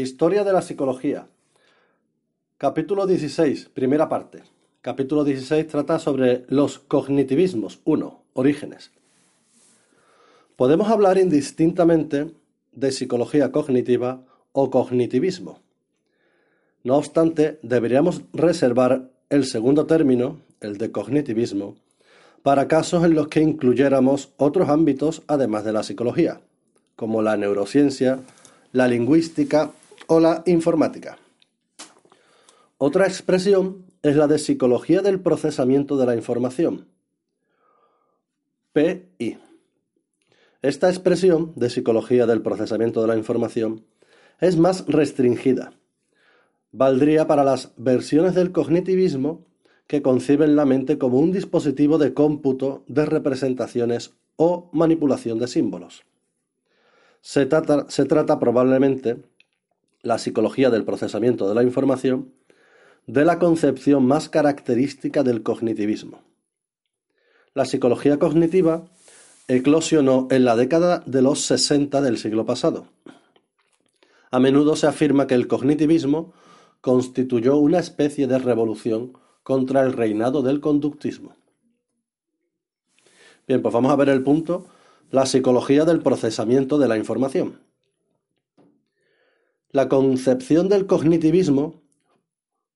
Historia de la psicología. Capítulo 16, primera parte. Capítulo 16 trata sobre los cognitivismos. 1. Orígenes. Podemos hablar indistintamente de psicología cognitiva o cognitivismo. No obstante, deberíamos reservar el segundo término, el de cognitivismo, para casos en los que incluyéramos otros ámbitos además de la psicología, como la neurociencia, la lingüística o la informática. Otra expresión es la de psicología del procesamiento de la información. PI. Esta expresión de psicología del procesamiento de la información es más restringida. Valdría para las versiones del cognitivismo que conciben la mente como un dispositivo de cómputo de representaciones o manipulación de símbolos. Se trata, se trata probablemente la psicología del procesamiento de la información, de la concepción más característica del cognitivismo. La psicología cognitiva eclosionó en la década de los 60 del siglo pasado. A menudo se afirma que el cognitivismo constituyó una especie de revolución contra el reinado del conductismo. Bien, pues vamos a ver el punto, la psicología del procesamiento de la información. La concepción del cognitivismo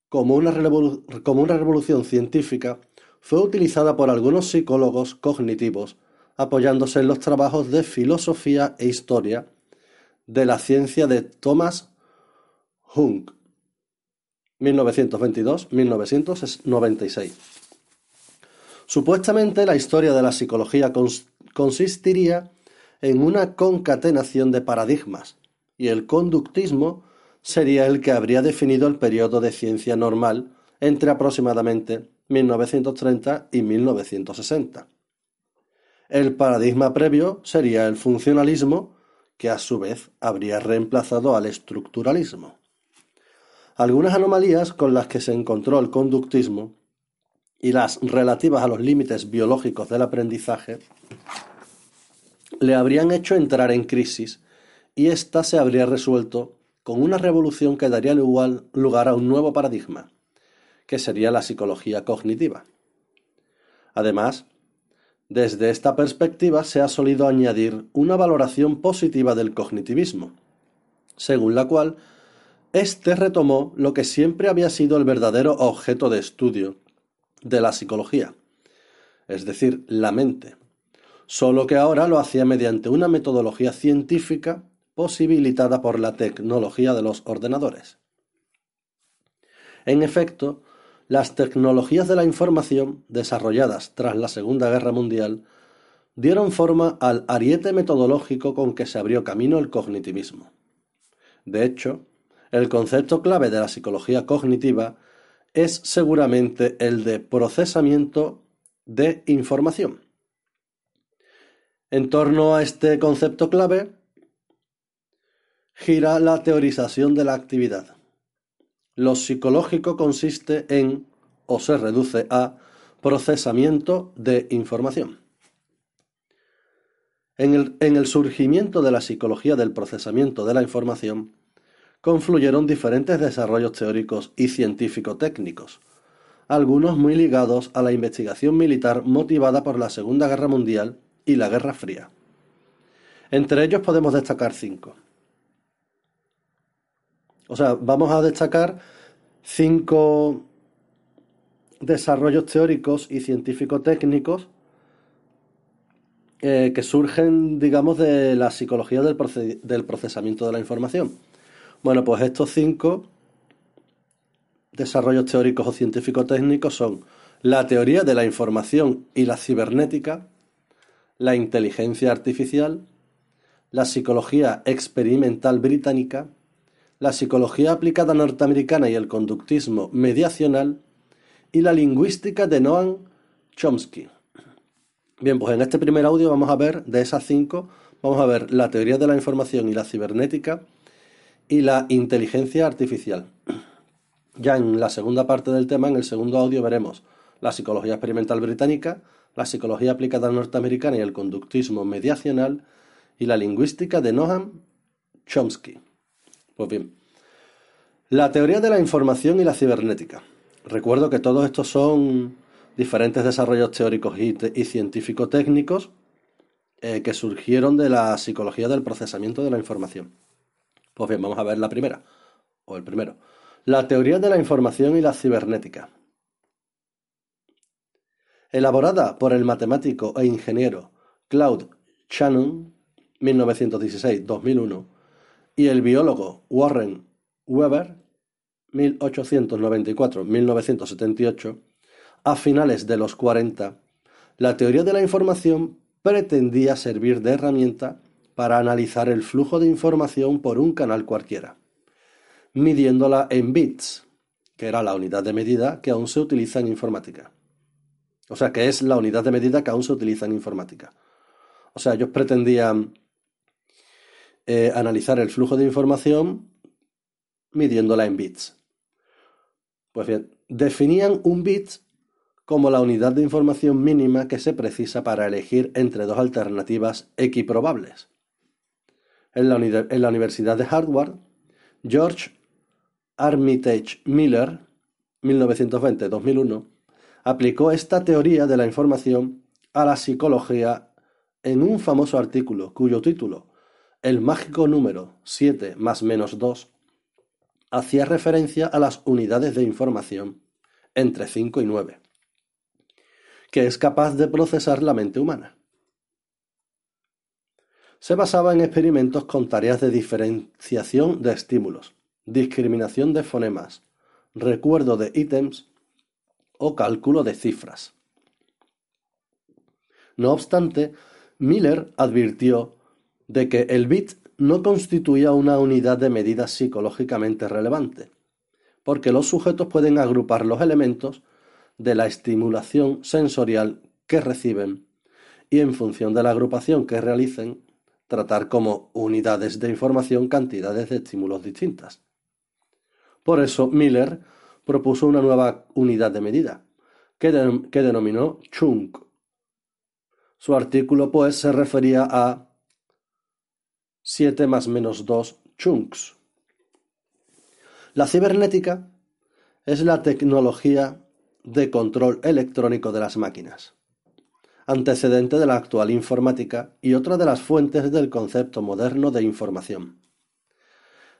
como una, revolución científica fue utilizada por algunos psicólogos cognitivos apoyándose en los trabajos de filosofía e historia de la ciencia de Thomas Hunk, 1922-1996. Supuestamente la historia de la psicología consistiría en una concatenación de paradigmas, y el conductismo sería el que habría definido el periodo de ciencia normal entre aproximadamente 1930 y 1960. El paradigma previo sería el funcionalismo, que a su vez habría reemplazado al estructuralismo. Algunas anomalías con las que se encontró el conductismo y las relativas a los límites biológicos del aprendizaje le habrían hecho entrar en crisis y ésta se habría resuelto con una revolución que daría lugar a un nuevo paradigma, que sería la psicología cognitiva. Además, desde esta perspectiva se ha solido añadir una valoración positiva del cognitivismo, según la cual éste retomó lo que siempre había sido el verdadero objeto de estudio de la psicología, es decir, la mente, solo que ahora lo hacía mediante una metodología científica posibilitada por la tecnología de los ordenadores. En efecto, las tecnologías de la información desarrolladas tras la Segunda Guerra Mundial dieron forma al ariete metodológico con que se abrió camino el cognitivismo. De hecho, el concepto clave de la psicología cognitiva es seguramente el de procesamiento de información. En torno a este concepto clave gira la teorización de la actividad. Lo psicológico consiste en, o se reduce a, procesamiento de información. En el, en el, surgimiento de la psicología del procesamiento de la información, confluyeron diferentes desarrollos teóricos y científico-técnicos, algunos muy ligados a la investigación militar motivada por la Segunda Guerra Mundial y la Guerra Fría. Entre ellos podemos destacar cinco. O sea, vamos a destacar cinco desarrollos teóricos y científico-técnicos eh, que surgen, digamos, de la psicología del, del procesamiento de la información. Bueno, pues estos cinco desarrollos teóricos o científico-técnicos son la teoría de la información y la cibernética, la inteligencia artificial, la psicología experimental británica, la psicología aplicada norteamericana y el conductismo mediacional y la lingüística de Noam Chomsky. Bien, pues en este primer audio vamos a ver de esas cinco, vamos a ver la teoría de la información y la cibernética y la inteligencia artificial. Ya en la segunda parte del tema, en el segundo audio, veremos la psicología experimental británica, la psicología aplicada norteamericana y el conductismo mediacional y la lingüística de Noam Chomsky. Pues bien, La teoría de la información y la cibernética. Recuerdo que todos estos son diferentes desarrollos teóricos y, científico-técnicos eh, que surgieron de la psicología del procesamiento de la información. Pues bien, vamos a ver la primera, o el primero. La teoría de la información y la cibernética. Elaborada por el matemático e ingeniero Claude Shannon, 1916-2001, y el biólogo Warren Weber, 1894-1978, a finales de los 40, la teoría de la información pretendía servir de herramienta para analizar el flujo de información por un canal cualquiera, midiéndola en bits, que era la unidad de medida que aún se utiliza en informática. O sea, que es la unidad de medida que aún se utiliza en informática. O sea, ellos pretendían eh, analizar el flujo de información midiéndola en bits. Pues bien, definían un bit como la unidad de información mínima que se precisa para elegir entre dos alternativas equiprobables. En la, en la Universidad de Harvard, George Armitage Miller, 1920-2001, aplicó esta teoría de la información a la psicología en un famoso artículo cuyo título, El mágico número 7 más menos 2, hacía referencia a las unidades de información entre 5 y 9, que es capaz de procesar la mente humana. Se basaba en experimentos con tareas de diferenciación de estímulos, discriminación de fonemas, recuerdo de ítems o cálculo de cifras. No obstante, Miller advirtió de que el bit no constituía una unidad de medida psicológicamente relevante, porque los sujetos pueden agrupar los elementos de la estimulación sensorial que reciben y en función de la agrupación que realicen, tratar como unidades de información cantidades de estímulos distintas. Por eso Miller propuso una nueva unidad de medida, que, denominó chunk. Su artículo pues se refería a 7 más menos 2 chunks. La cibernética es la tecnología de control electrónico de las máquinas, antecedente de la actual informática y otra de las fuentes del concepto moderno de información.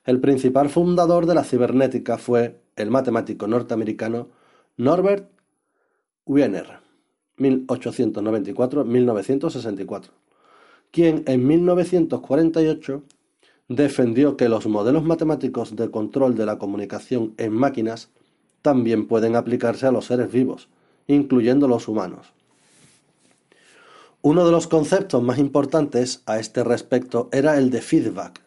El principal fundador de la cibernética fue el matemático norteamericano Norbert Wiener, 1894-1964, quien en 1948 defendió que los modelos matemáticos de control de la comunicación en máquinas también pueden aplicarse a los seres vivos, incluyendo los humanos. Uno de los conceptos más importantes a este respecto era el de feedback,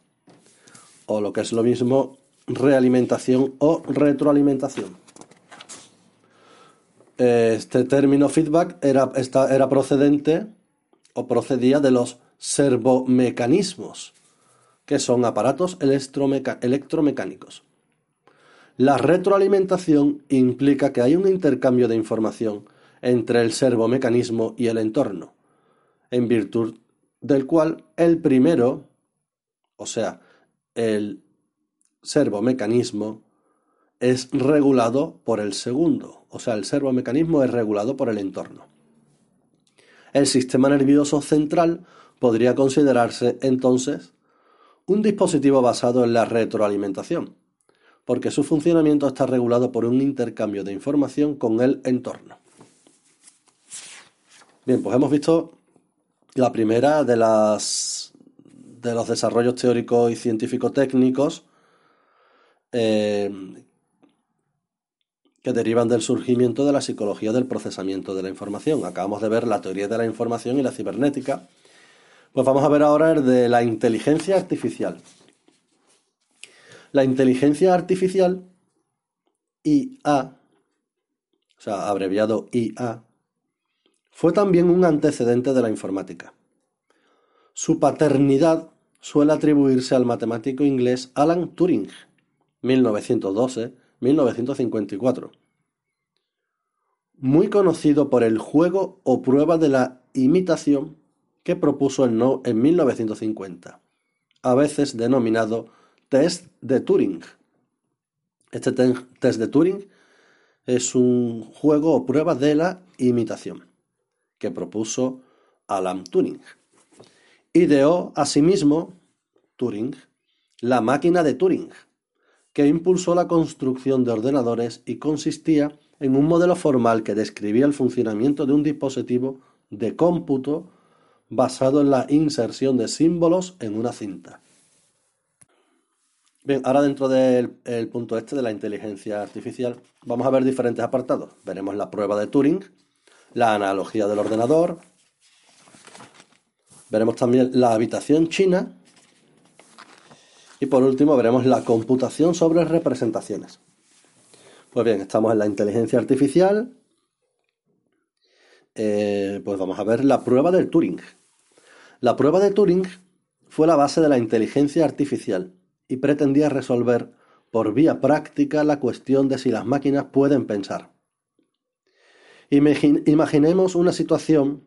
o lo que es lo mismo, realimentación o retroalimentación. Este término feedback era, era procedente o procedía de los servomecanismos, que son aparatos electromecánicos. La retroalimentación implica que hay un intercambio de información entre el servomecanismo y el entorno, en virtud del cual el primero, o sea, el servomecanismo, es regulado por el segundo, o sea, el servomecanismo es regulado por el entorno. El sistema nervioso central podría considerarse entonces un dispositivo basado en la retroalimentación, porque su funcionamiento está regulado por un intercambio de información con el entorno. Bien, pues hemos visto la primera de las de los desarrollos teóricos y científicos técnicos eh, que derivan del surgimiento de la psicología del procesamiento de la información. Acabamos de ver la teoría de la información y la cibernética. Pues vamos a ver ahora el de la inteligencia artificial. La inteligencia artificial, IA, o sea, abreviado IA, fue también un antecedente de la informática. Su paternidad suele atribuirse al matemático inglés Alan Turing, 1912-1954, muy conocido por el juego o prueba de la imitación que propuso el No en 1950, a veces denominado test de Turing. Este test de Turing es un juego o prueba de la imitación que propuso Alan Turing. Ideó asimismo Turing la máquina de Turing, que impulsó la construcción de ordenadores y consistía en un modelo formal que describía el funcionamiento de un dispositivo de cómputo basado en la inserción de símbolos en una cinta. Bien, ahora dentro del punto este de la inteligencia artificial vamos a ver diferentes apartados. Veremos la prueba de Turing, la analogía del ordenador, veremos también la habitación china y por último veremos la computación sobre representaciones. Pues bien, estamos en la inteligencia artificial. Eh, pues vamos a ver la prueba del Turing. La prueba de Turing fue la base de la inteligencia artificial y pretendía resolver por vía práctica la cuestión de si las máquinas pueden pensar. Imaginemos una situación,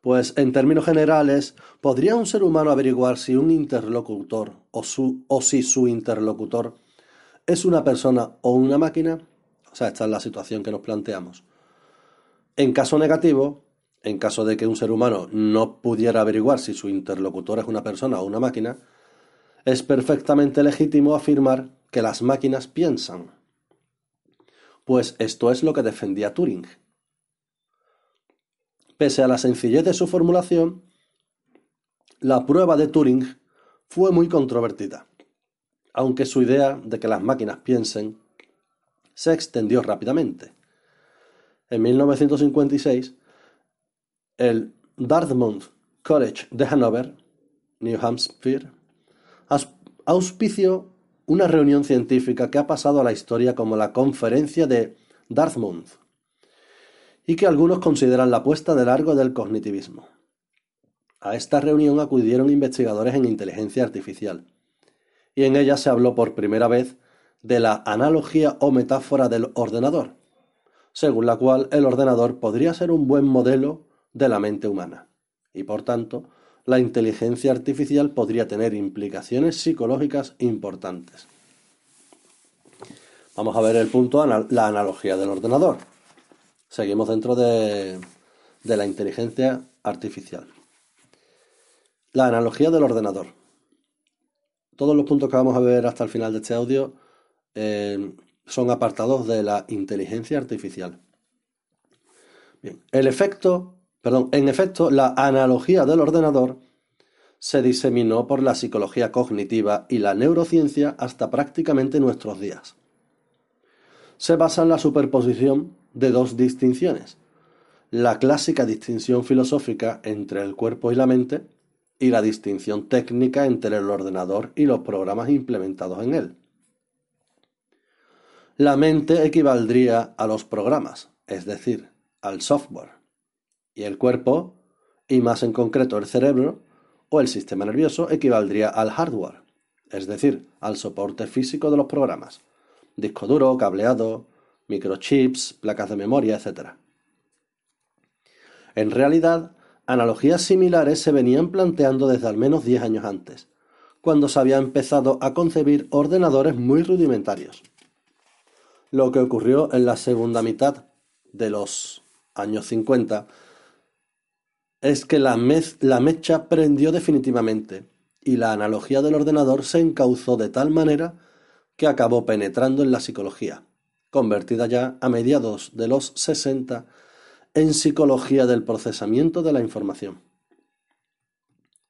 pues en términos generales, ¿podría un ser humano averiguar si un interlocutor o, si su interlocutor ¿Es una persona o una máquina? O sea, esta es la situación que nos planteamos. En caso negativo, en caso de que un ser humano no pudiera averiguar si su interlocutor es una persona o una máquina, es perfectamente legítimo afirmar que las máquinas piensan. Pues esto es lo que defendía Turing. Pese a la sencillez de su formulación, la prueba de Turing fue muy controvertida aunque su idea de que las máquinas piensen se extendió rápidamente. En 1956, el Dartmouth College de Hanover, New Hampshire, auspició una reunión científica que ha pasado a la historia como la Conferencia de Dartmouth y que algunos consideran la puesta de largo del cognitivismo. A esta reunión acudieron investigadores en inteligencia artificial, y en ella se habló por primera vez de la analogía o metáfora del ordenador, según la cual el ordenador podría ser un buen modelo de la mente humana, y por tanto, la inteligencia artificial podría tener implicaciones psicológicas importantes. Vamos a ver el punto, la analogía del ordenador. Seguimos dentro de, de la inteligencia artificial. La analogía del ordenador. Todos los puntos que vamos a ver hasta el final de este audio eh, son apartados de la inteligencia artificial. Bien, el efecto, perdón, en efecto, la analogía del ordenador se diseminó por la psicología cognitiva y la neurociencia hasta prácticamente nuestros días. Se basa en la superposición de dos distinciones, la clásica distinción filosófica entre el cuerpo y la mente y la distinción técnica entre el ordenador y los programas implementados en él. La mente equivaldría a los programas, es decir, al software, y el cuerpo, y más en concreto el cerebro o el sistema nervioso, equivaldría al hardware, es decir, al soporte físico de los programas, disco duro, cableado, microchips, placas de memoria, etc. En realidad, Analogías similares se venían planteando desde al menos diez años antes, cuando se había empezado a concebir ordenadores muy rudimentarios. Lo que ocurrió en la segunda mitad de los años 50 es que la, mecha prendió definitivamente y la analogía del ordenador se encauzó de tal manera que acabó penetrando en la psicología, convertida ya a mediados de los 60 en psicología del procesamiento de la información.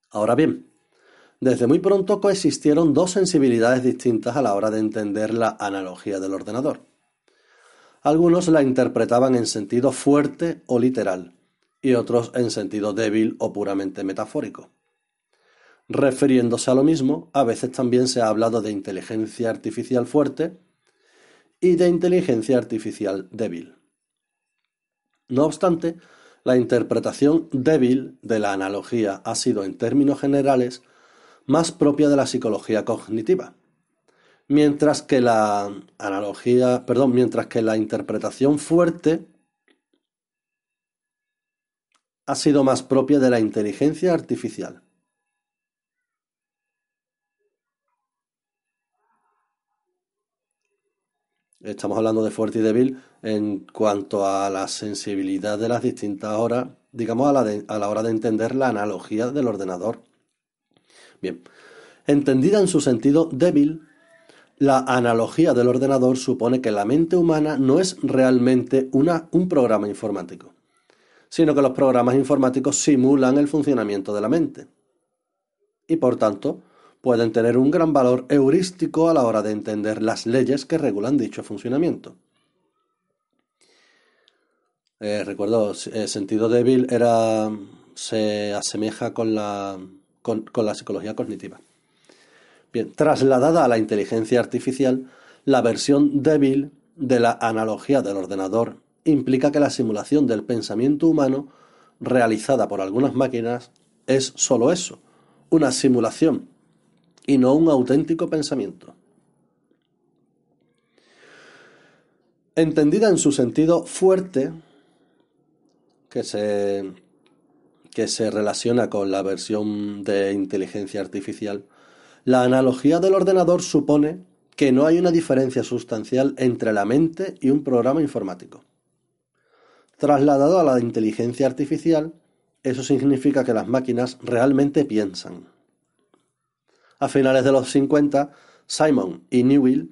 Ahora bien, desde muy pronto coexistieron dos sensibilidades distintas a la hora de entender la analogía del ordenador. Algunos la interpretaban en sentido fuerte o literal, y otros en sentido débil o puramente metafórico. Refiriéndose a lo mismo, a veces también se ha hablado de inteligencia artificial fuerte y de inteligencia artificial débil. No obstante, la interpretación débil de la analogía ha sido, en términos generales, más propia de la psicología cognitiva, mientras que la analogía, perdón, mientras que la interpretación fuerte ha sido más propia de la inteligencia artificial. Estamos hablando de fuerte y débil en cuanto a la sensibilidad de las distintas horas, digamos a la, a la hora de entender la analogía del ordenador. Bien, entendida en su sentido débil, la analogía del ordenador supone que la mente humana no es realmente una, un programa informático, sino que los programas informáticos simulan el funcionamiento de la mente. Y por tanto, pueden tener un gran valor heurístico a la hora de entender las leyes que regulan dicho funcionamiento. Eh, recuerdo, el sentido débil era, se asemeja con la, con, la psicología cognitiva. Bien, trasladada a la inteligencia artificial, la versión débil de la analogía del ordenador implica que la simulación del pensamiento humano realizada por algunas máquinas es sólo eso, una simulación y no un auténtico pensamiento. Entendida en su sentido fuerte, que se, que se relaciona con la versión de inteligencia artificial, la analogía del ordenador supone que no hay una diferencia sustancial entre la mente y un programa informático. Trasladado a la inteligencia artificial, eso significa que las máquinas realmente piensan. A finales de los 50, Simon y Newell,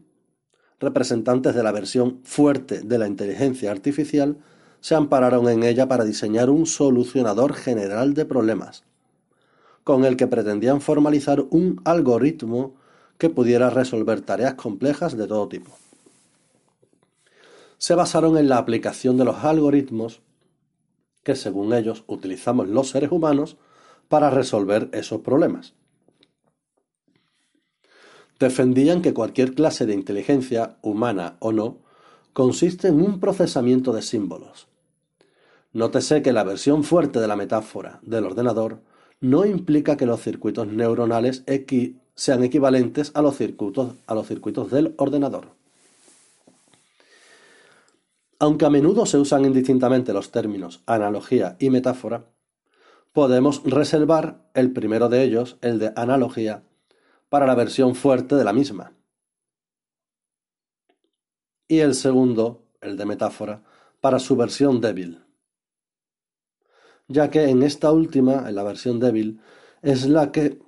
representantes de la versión fuerte de la inteligencia artificial, se ampararon en ella para diseñar un solucionador general de problemas, con el que pretendían formalizar un algoritmo que pudiera resolver tareas complejas de todo tipo. Se basaron en la aplicación de los algoritmos que, según ellos, utilizamos los seres humanos para resolver esos problemas defendían que cualquier clase de inteligencia, humana o no, consiste en un procesamiento de símbolos. Nótese que la versión fuerte de la metáfora del ordenador no implica que los circuitos neuronales sean equivalentes a los circuitos, a los circuitos del ordenador. Aunque a menudo se usan indistintamente los términos analogía y metáfora, podemos reservar el primero de ellos, el de analogía, para la versión fuerte de la misma. Y el segundo, el de metáfora, para su versión débil. Ya que en esta última, en la versión débil, es la que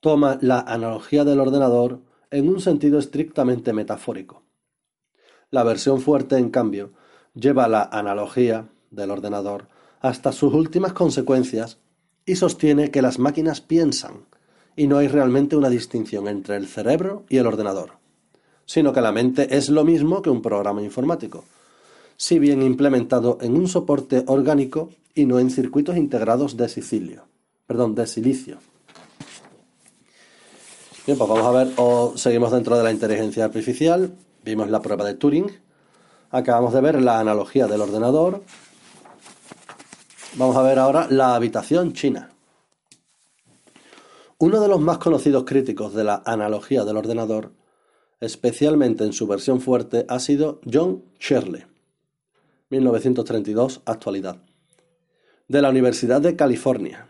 toma la analogía del ordenador en un sentido estrictamente metafórico. La versión fuerte, en cambio, lleva la analogía del ordenador hasta sus últimas consecuencias y sostiene que las máquinas piensan, y no hay realmente una distinción entre el cerebro y el ordenador, sino que la mente es lo mismo que un programa informático, si bien implementado en un soporte orgánico y no en circuitos integrados de silicio. Perdón, de silicio. Bien, pues vamos a ver, o seguimos dentro de la inteligencia artificial, vimos la prueba de Turing, acabamos de ver la analogía del ordenador, vamos a ver ahora la habitación china. Uno de los más conocidos críticos de la analogía del ordenador, especialmente en su versión fuerte, ha sido John Shirley, 1932, actualidad, de la Universidad de California.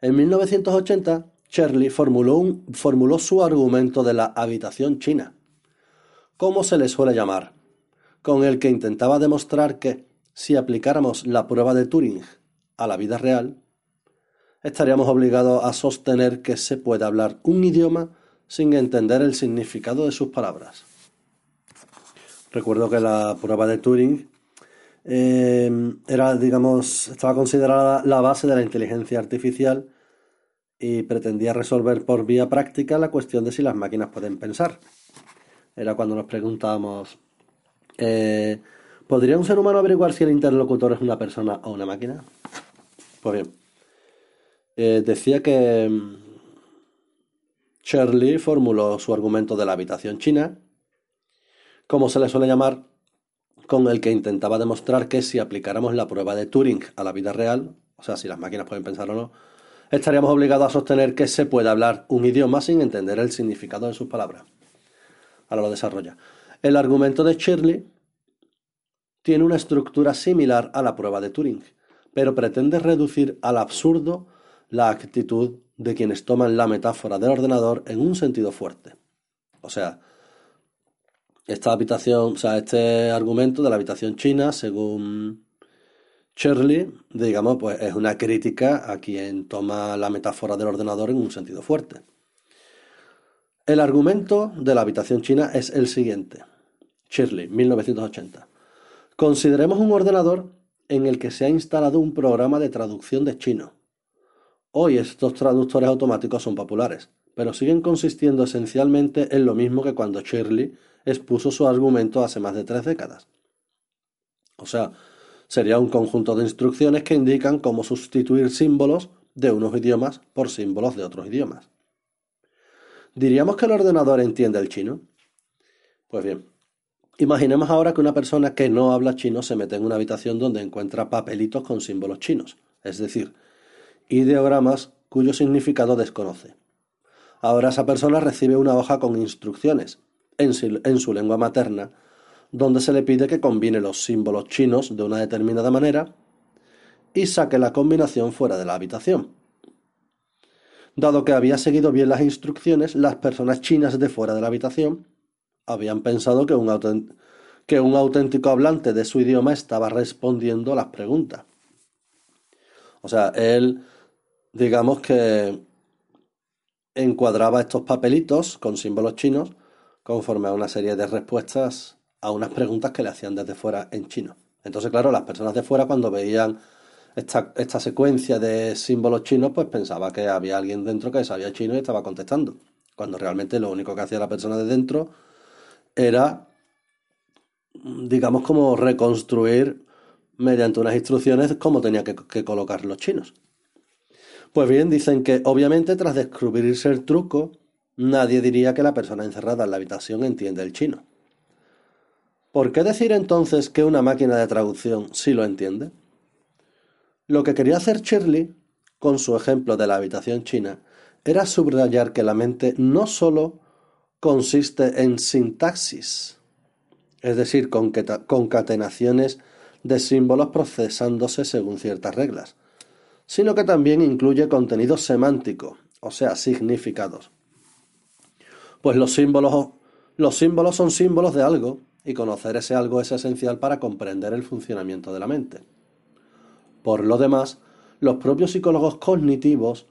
En 1980, Shirley formuló, formuló su argumento de la habitación china, como se le suele llamar, con el que intentaba demostrar que, si aplicáramos la prueba de Turing a la vida real, estaríamos obligados a sostener que se puede hablar un idioma sin entender el significado de sus palabras. Recuerdo que la prueba de Turing eh, era, digamos, estaba considerada la base de la inteligencia artificial y pretendía resolver por vía práctica la cuestión de si las máquinas pueden pensar. Era cuando nos preguntábamos, eh, ¿podría un ser humano averiguar si el interlocutor es una persona o una máquina? Pues bien, eh, decía que mm, Shirley formuló su argumento de la habitación china, como se le suele llamar, con el que intentaba demostrar que si aplicáramos la prueba de Turing a la vida real, o sea, si las máquinas pueden pensar o no, estaríamos obligados a sostener que se puede hablar un idioma sin entender el significado de sus palabras. Ahora lo desarrolla. El argumento de Shirley tiene una estructura similar a la prueba de Turing, pero pretende reducir al absurdo la actitud de quienes toman la metáfora del ordenador en un sentido fuerte. O sea, esta habitación, o sea, este argumento de la habitación china, según Shirley, digamos, pues es una crítica a quien toma la metáfora del ordenador en un sentido fuerte. El argumento de la habitación china es el siguiente. Shirley, 1980. Consideremos un ordenador en el que se ha instalado un programa de traducción de chino. Hoy estos traductores automáticos son populares, pero siguen consistiendo esencialmente en lo mismo que cuando Shirley expuso su argumento hace más de tres décadas. O sea, sería un conjunto de instrucciones que indican cómo sustituir símbolos de unos idiomas por símbolos de otros idiomas. ¿Diríamos que el ordenador entiende el chino? Pues bien, imaginemos ahora que una persona que no habla chino se mete en una habitación donde encuentra papelitos con símbolos chinos, es decir, ideogramas cuyo significado desconoce. Ahora esa persona recibe una hoja con instrucciones, en su, lengua materna, donde se le pide que combine los símbolos chinos de una determinada manera y saque la combinación fuera de la habitación. Dado que había seguido bien las instrucciones, las personas chinas de fuera de la habitación habían pensado que un, que un auténtico hablante de su idioma estaba respondiendo a las preguntas. O sea, él, digamos que encuadraba estos papelitos con símbolos chinos conforme a una serie de respuestas a unas preguntas que le hacían desde fuera en chino. Entonces, claro, las personas de fuera cuando veían esta, secuencia de símbolos chinos, pues pensaba que había alguien dentro que sabía chino y estaba contestando. Cuando realmente lo único que hacía la persona de dentro era, digamos, como reconstruir mediante unas instrucciones cómo tenía que colocar los chinos. Pues bien, dicen que obviamente tras descubrirse el truco, nadie diría que la persona encerrada en la habitación entiende el chino. ¿Por qué decir entonces que una máquina de traducción sí lo entiende? Lo que quería hacer Shirley, con su ejemplo de la habitación china, era subrayar que la mente no sólo consiste en sintaxis, es decir, concatenaciones de símbolos procesándose según ciertas reglas, sino que también incluye contenido semántico, o sea, significados. Pues los símbolos, los símbolos son símbolos de algo, y conocer ese algo es esencial para comprender el funcionamiento de la mente. Por lo demás, los propios psicólogos cognitivos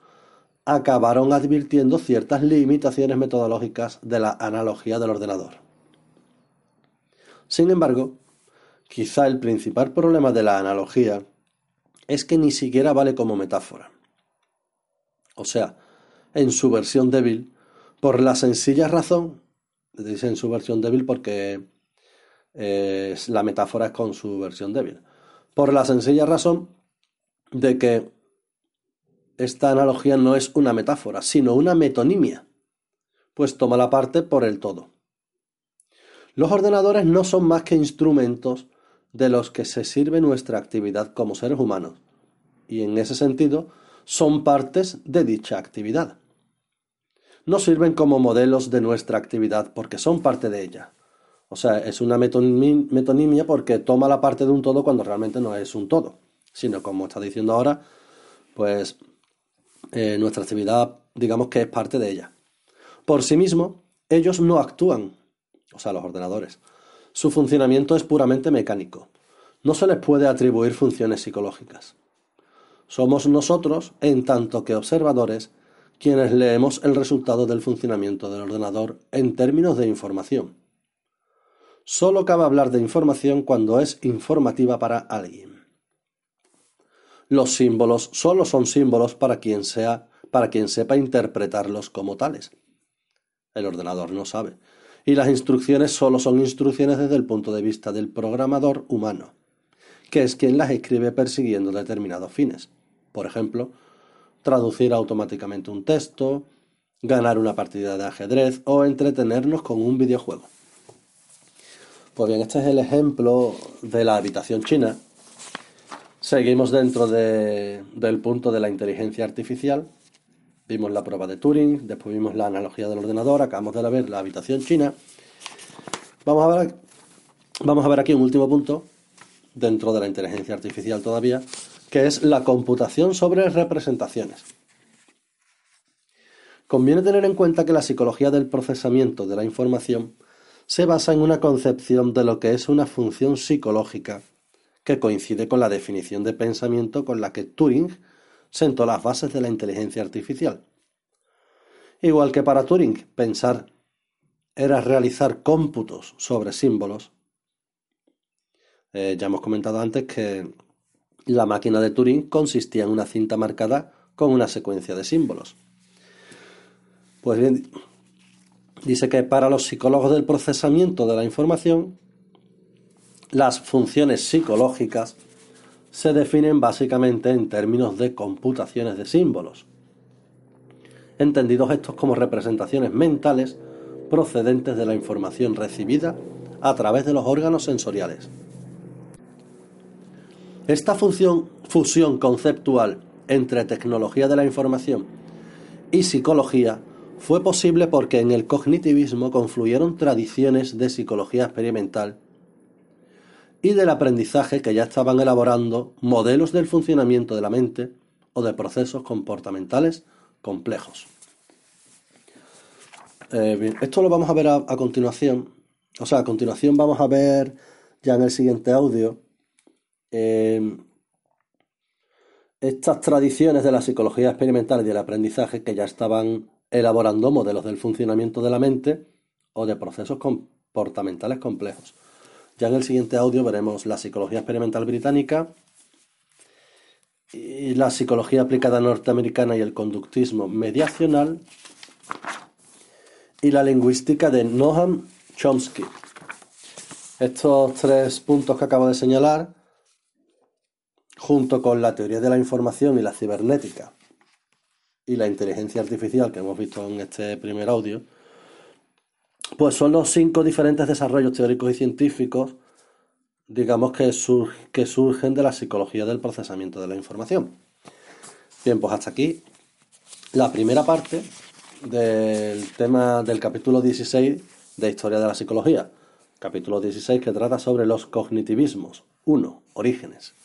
acabaron advirtiendo ciertas limitaciones metodológicas de la analogía del ordenador. Sin embargo, quizá el principal problema de la analogía es que ni siquiera vale como metáfora. O sea, en su versión débil, por la sencilla razón, dice en su versión débil porque eh, la metáfora es con su versión débil, por la sencilla razón de que esta analogía no es una metáfora, sino una metonimia, pues toma la parte por el todo. Los ordenadores no son más que instrumentos de los que se sirve nuestra actividad como seres humanos, y en ese sentido son partes de dicha actividad. No sirven como modelos de nuestra actividad porque son parte de ella. O sea, es una metonimia porque toma la parte de un todo cuando realmente no es un todo, sino como está diciendo ahora, pues eh, nuestra actividad digamos que es parte de ella. Por sí mismo, ellos no actúan, o sea, los ordenadores. Su funcionamiento es puramente mecánico no se les puede atribuir funciones psicológicas. Somos nosotros, en tanto que observadores, quienes leemos el resultado del funcionamiento del ordenador en términos de información. Solo cabe hablar de información cuando es informativa para alguien. Los símbolos solo son símbolos para quien sea, para quien sepa interpretarlos como tales. El ordenador no sabe. Y las instrucciones solo son instrucciones desde el punto de vista del programador humano que es quien las escribe persiguiendo determinados fines. Por ejemplo, traducir automáticamente un texto, ganar una partida de ajedrez o entretenernos con un videojuego. Pues bien, este es el ejemplo de la habitación china. Seguimos dentro del punto de la inteligencia artificial. Vimos la prueba de Turing, después vimos la analogía del ordenador, acabamos de ver la habitación china. Vamos a ver, vamos a ver aquí un último punto dentro de la inteligencia artificial todavía, que es la computación sobre representaciones. Conviene tener en cuenta que la psicología del procesamiento de la información se basa en una concepción de lo que es una función psicológica que coincide con la definición de pensamiento con la que Turing sentó las bases de la inteligencia artificial. Igual que para Turing pensar era realizar cómputos sobre símbolos, eh, ya hemos comentado antes que la máquina de Turing consistía en una cinta marcada con una secuencia de símbolos. Pues bien, dice que para los psicólogos del procesamiento de la información, las funciones psicológicas se definen básicamente en términos de computaciones de símbolos, entendidos estos como representaciones mentales procedentes de la información recibida a través de los órganos sensoriales. Esta función, fusión conceptual entre tecnología de la información y psicología fue posible porque en el cognitivismo confluyeron tradiciones de psicología experimental y del aprendizaje que ya estaban elaborando modelos del funcionamiento de la mente o de procesos comportamentales complejos. Eh, esto lo vamos a ver a, continuación. O sea, a continuación vamos a ver ya en el siguiente audio eh, estas tradiciones de la psicología experimental y del aprendizaje que ya estaban elaborando modelos del funcionamiento de la mente o de procesos comportamentales complejos. Ya en el siguiente audio veremos la psicología experimental británica la psicología aplicada norteamericana y el conductismo mediacional y la lingüística de Noam Chomsky. Estos tres puntos que acabo de señalar, junto con la teoría de la información y la cibernética y la inteligencia artificial que hemos visto en este primer audio, pues son los cinco diferentes desarrollos teóricos y científicos, digamos, que, surgen de la psicología del procesamiento de la información. Bien, pues hasta aquí la primera parte del tema del capítulo 16 de Historia de la Psicología. Capítulo 16 que trata sobre los cognitivismos. 1. Orígenes.